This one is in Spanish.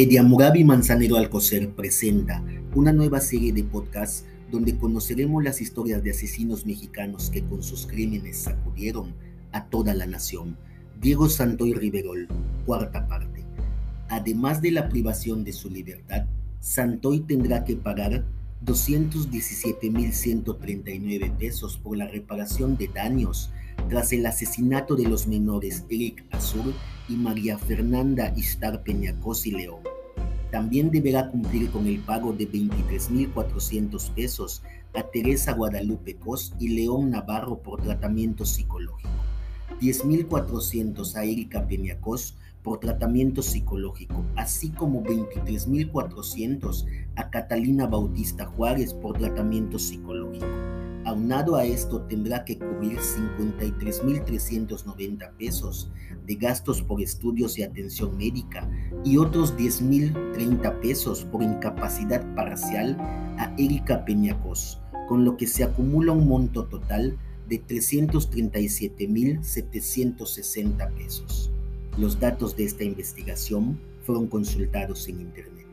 Ediamorabi Manzanero Alcocer presenta una nueva serie de podcasts donde conoceremos las historias de asesinos mexicanos que con sus crímenes sacudieron a toda la nación. Diego Santoy Riverol, cuarta parte. Además de la privación de su libertad, Santoy tendrá que pagar 217.139 pesos por la reparación de daños tras el asesinato de los menores Eric Azur y María Fernanda Istar Peñacos y León. También deberá cumplir con el pago de 23.400 pesos a Teresa Guadalupe Cos y León Navarro por tratamiento psicológico, 10.400 a Erika Peñacos por tratamiento psicológico, así como 23.400 a Catalina Bautista Juárez por tratamiento psicológico. Aunado a esto tendrá que cubrir 53.390 pesos de gastos por estudios y atención médica y otros 10.030 pesos por incapacidad parcial a Erika Peñacos, con lo que se acumula un monto total de 337.760 pesos. Los datos de esta investigación fueron consultados en Internet.